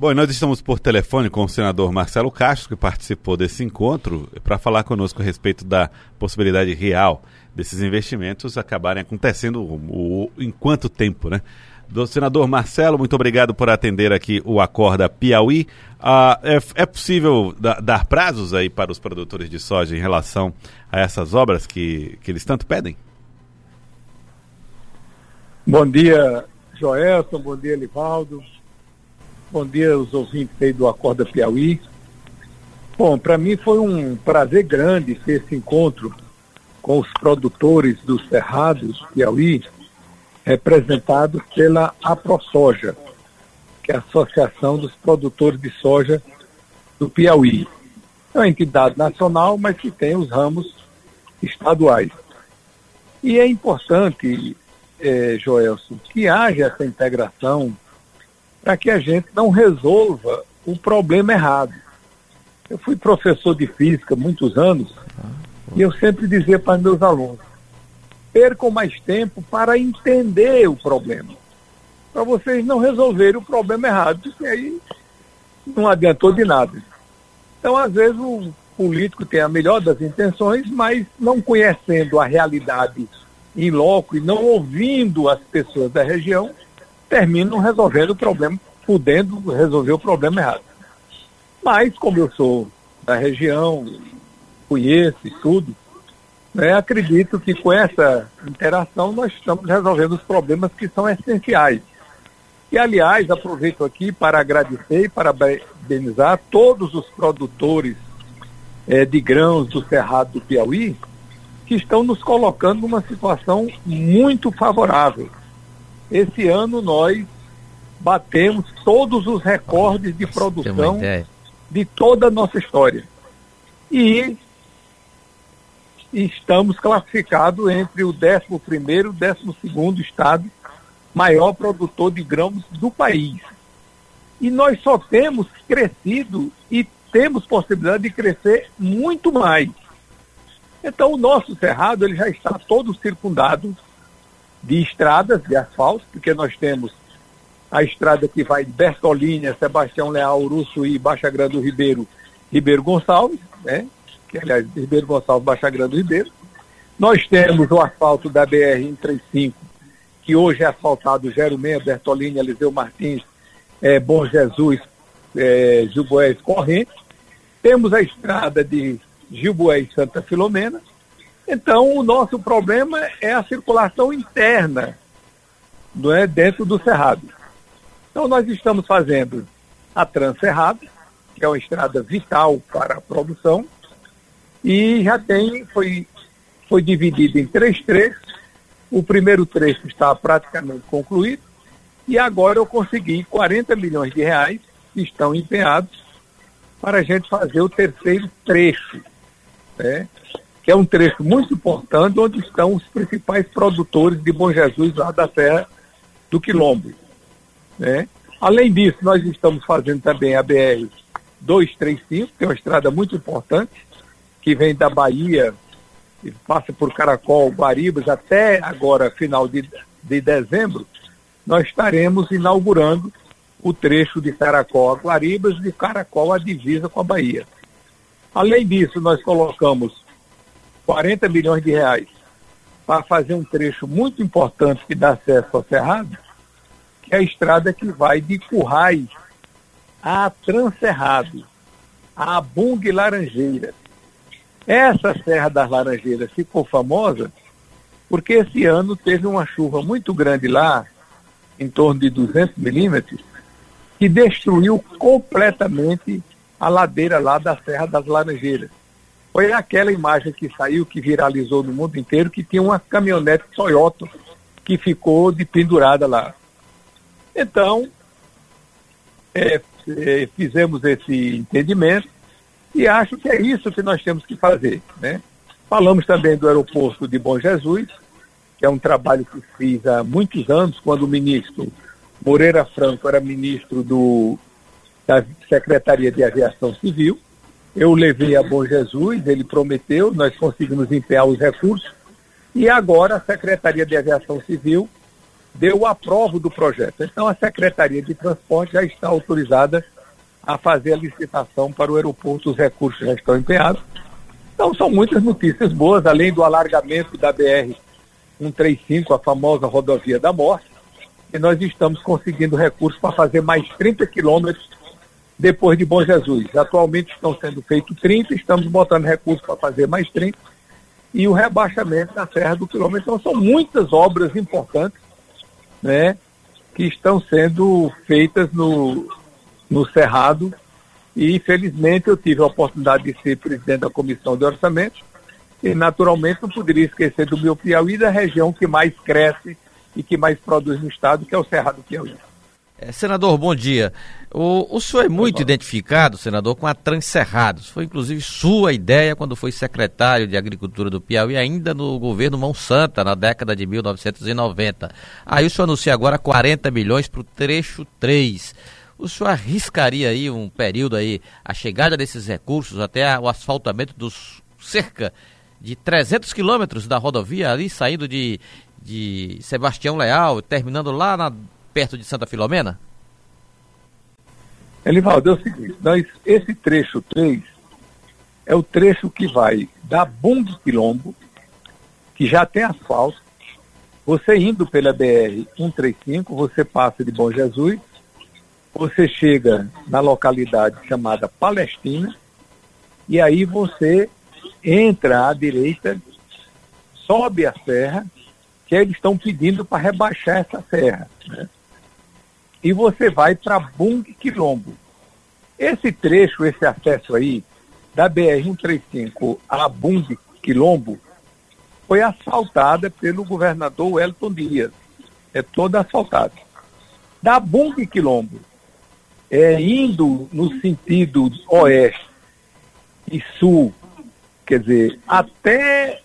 Bom, nós estamos por telefone com o senador Marcelo Castro, que participou desse encontro, para falar conosco a respeito da possibilidade real desses investimentos acabarem acontecendo o, o, em quanto tempo, né? Do senador Marcelo, muito obrigado por atender aqui o Acorda Piauí. Ah, é, é, possível da, dar prazos aí para os produtores de soja em relação a essas obras que, que eles tanto pedem? Bom dia, Joelson, bom dia, Livaldo. Bom dia aos ouvintes aí do Acorda Piauí. Bom, para mim foi um prazer grande ter esse encontro com os produtores do Cerrado Piauí, representados pela AproSoja, que é a Associação dos Produtores de Soja do Piauí. É uma entidade nacional, mas que tem os ramos estaduais. E é importante, eh, Joelson, que haja essa integração para que a gente não resolva o problema errado. Eu fui professor de física muitos anos e eu sempre dizia para meus alunos: percam mais tempo para entender o problema, para vocês não resolverem o problema errado, porque aí não adiantou de nada. Então, às vezes, o político tem a melhor das intenções, mas não conhecendo a realidade em loco e não ouvindo as pessoas da região, terminam resolvendo o problema, podendo resolver o problema errado. Mas, como eu sou da região, conheço e tudo, né, acredito que com essa interação nós estamos resolvendo os problemas que são essenciais. E, aliás, aproveito aqui para agradecer e parabenizar todos os produtores eh, de grãos do Cerrado do Piauí, que estão nos colocando numa situação muito favorável. Esse ano nós batemos todos os recordes de produção de toda a nossa história. E estamos classificados entre o 11 e o 12 estado maior produtor de grãos do país. E nós só temos crescido e temos possibilidade de crescer muito mais. Então o nosso cerrado ele já está todo circundado de estradas de asfalto, porque nós temos a estrada que vai de Bertolínia, Sebastião Leal, Uruçuí, Baixa Grande do Ribeiro, Ribeiro Gonçalves, né? Que aliás, Ribeiro Gonçalves, Baixa Grande do Ribeiro. Nós temos o asfalto da BR 135, que hoje é asfaltado Jeromé, Bertolínia, Eliseu Martins, é, Bom Jesus, é, Gilboés Corrente. Temos a estrada de Gilboés Santa Filomena, então, o nosso problema é a circulação interna não é, dentro do Cerrado. Então, nós estamos fazendo a Transcerrado, que é uma estrada vital para a produção, e já tem, foi, foi dividido em três trechos. O primeiro trecho está praticamente concluído, e agora eu consegui 40 milhões de reais que estão empenhados para a gente fazer o terceiro trecho. Né? Que é um trecho muito importante, onde estão os principais produtores de Bom Jesus lá da Serra do Quilombo. Né? Além disso, nós estamos fazendo também a BR 235, que é uma estrada muito importante, que vem da Bahia e passa por Caracol, Guaribas, até agora, final de, de dezembro, nós estaremos inaugurando o trecho de Caracol a Guaribas e de Caracol a divisa com a Bahia. Além disso, nós colocamos 40 milhões de reais para fazer um trecho muito importante que dá acesso ao Cerrado, que é a estrada que vai de Currais a Transerrado, a Bung Laranjeira. Essa Serra das Laranjeiras ficou famosa porque esse ano teve uma chuva muito grande lá, em torno de 200 milímetros, que destruiu completamente a ladeira lá da Serra das Laranjeiras foi aquela imagem que saiu, que viralizou no mundo inteiro, que tinha uma caminhonete Toyota que ficou de pendurada lá. Então, é, é, fizemos esse entendimento e acho que é isso que nós temos que fazer. Né? Falamos também do aeroporto de Bom Jesus, que é um trabalho que fiz há muitos anos, quando o ministro Moreira Franco era ministro do, da Secretaria de Aviação Civil eu levei a Bom Jesus, ele prometeu, nós conseguimos empenhar os recursos, e agora a Secretaria de Aviação Civil deu o aprovo do projeto. Então a Secretaria de Transporte já está autorizada a fazer a licitação para o aeroporto, os recursos já estão empenhados. Então são muitas notícias boas, além do alargamento da BR 135, a famosa rodovia da morte, e nós estamos conseguindo recursos para fazer mais 30 quilômetros depois de Bom Jesus. Atualmente estão sendo feitos 30, estamos botando recursos para fazer mais 30, e o rebaixamento da Serra do Quilômetro. Então são muitas obras importantes né, que estão sendo feitas no, no Cerrado. E, felizmente, eu tive a oportunidade de ser presidente da Comissão de Orçamento. E, naturalmente, não poderia esquecer do meu Piauí, da região que mais cresce e que mais produz no Estado, que é o Cerrado Piauí. É, senador, bom dia. O, o senhor é muito identificado, senador, com a Transcerrados. Foi inclusive sua ideia quando foi secretário de Agricultura do Piauí, ainda no governo Mão Santa, na década de 1990. Aí o senhor anuncia agora 40 milhões para o trecho 3. O senhor arriscaria aí um período aí, a chegada desses recursos até o asfaltamento dos cerca de 300 quilômetros da rodovia ali, saindo de, de Sebastião Leal, terminando lá na perto de Santa Filomena? Elivaldo, é o seguinte, nós, esse trecho 3 é o trecho que vai da Bung Quilombo, que já tem asfalto, você indo pela BR 135, você passa de Bom Jesus, você chega na localidade chamada Palestina, e aí você entra à direita, sobe a serra, que eles estão pedindo para rebaixar essa serra. Né? E você vai para Bung Quilombo. Esse trecho, esse acesso aí, da BR-135 a Bung Quilombo, foi asfaltada pelo governador Wellington Dias. É toda asfaltada. Da Bung Quilombo, é, indo no sentido oeste e sul, quer dizer, até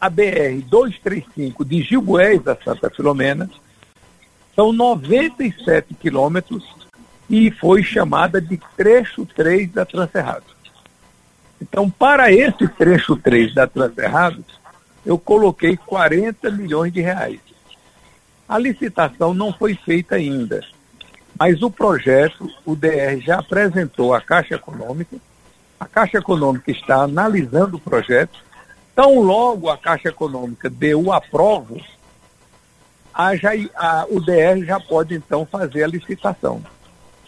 a BR-235 de Gilboés a Santa Filomena, são 97 quilômetros e foi chamada de trecho 3 da Transerrado. Então, para esse trecho 3 da Transerrado, eu coloquei 40 milhões de reais. A licitação não foi feita ainda, mas o projeto, o DR já apresentou à Caixa Econômica, a Caixa Econômica está analisando o projeto, tão logo a Caixa Econômica deu o aprovo, a, a, o DR já pode então fazer a licitação.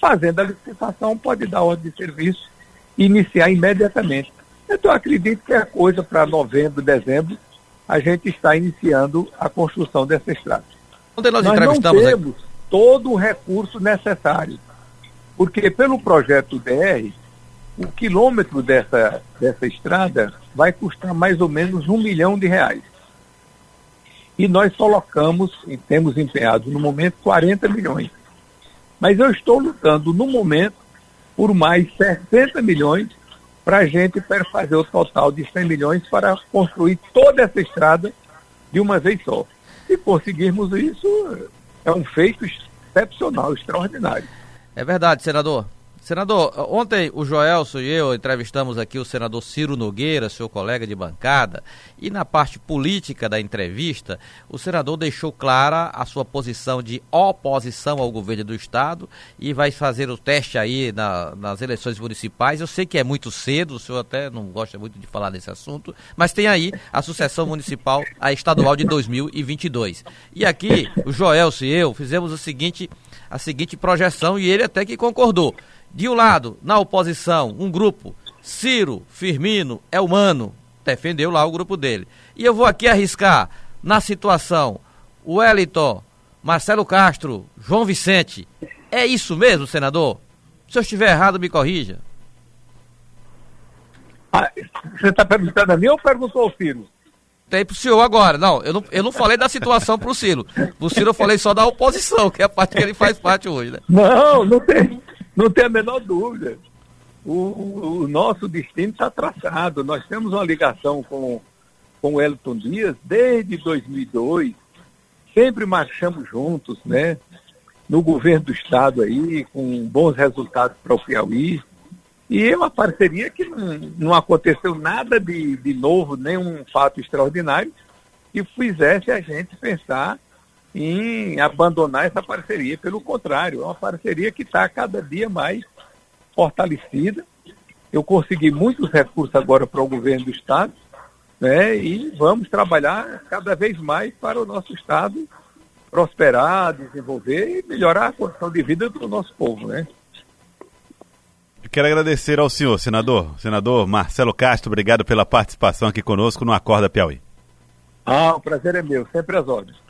Fazendo a licitação, pode dar ordem de serviço e iniciar imediatamente. Então, acredito que é coisa para novembro, dezembro, a gente está iniciando a construção dessa estrada. Onde nós, nós não temos aqui? todo o recurso necessário, porque pelo projeto DR, o quilômetro dessa, dessa estrada vai custar mais ou menos um milhão de reais. E nós colocamos, e temos empenhado no momento, 40 milhões. Mas eu estou lutando no momento por mais 60 milhões para a gente fazer o total de 100 milhões para construir toda essa estrada de uma vez só. Se conseguirmos isso, é um feito excepcional, extraordinário. É verdade, senador. Senador, ontem o Joelso e eu entrevistamos aqui o senador Ciro Nogueira, seu colega de bancada, e na parte política da entrevista, o senador deixou clara a sua posição de oposição ao governo do Estado e vai fazer o teste aí na, nas eleições municipais. Eu sei que é muito cedo, o senhor até não gosta muito de falar desse assunto, mas tem aí a sucessão municipal a estadual de 2022. E aqui, o Joelso e eu fizemos o seguinte, a seguinte projeção e ele até que concordou. De um lado, na oposição, um grupo, Ciro, Firmino, Elmano, defendeu lá o grupo dele. E eu vou aqui arriscar, na situação, Wellington, Marcelo Castro, João Vicente. É isso mesmo, senador? Se eu estiver errado, me corrija. Ah, você está perguntando a mim ou perguntou ao Ciro? Tem pro senhor agora. Não, eu não, eu não falei da situação pro Ciro. Pro Ciro eu falei só da oposição, que é a parte que ele faz parte hoje, né? Não, não tem. Não tem a menor dúvida. O, o nosso destino está traçado. Nós temos uma ligação com, com o Elton Dias desde 2002. Sempre marchamos juntos, né? No governo do Estado aí, com bons resultados para o Piauí. E é uma parceria que não, não aconteceu nada de, de novo, nenhum fato extraordinário, que fizesse a gente pensar em abandonar essa parceria. Pelo contrário, é uma parceria que está cada dia mais fortalecida. Eu consegui muitos recursos agora para o governo do Estado, né? E vamos trabalhar cada vez mais para o nosso Estado prosperar, desenvolver e melhorar a condição de vida do nosso povo, né? Quero agradecer ao senhor, senador. Senador Marcelo Castro, obrigado pela participação aqui conosco no Acorda Piauí. Ah, o prazer é meu, sempre às ordens.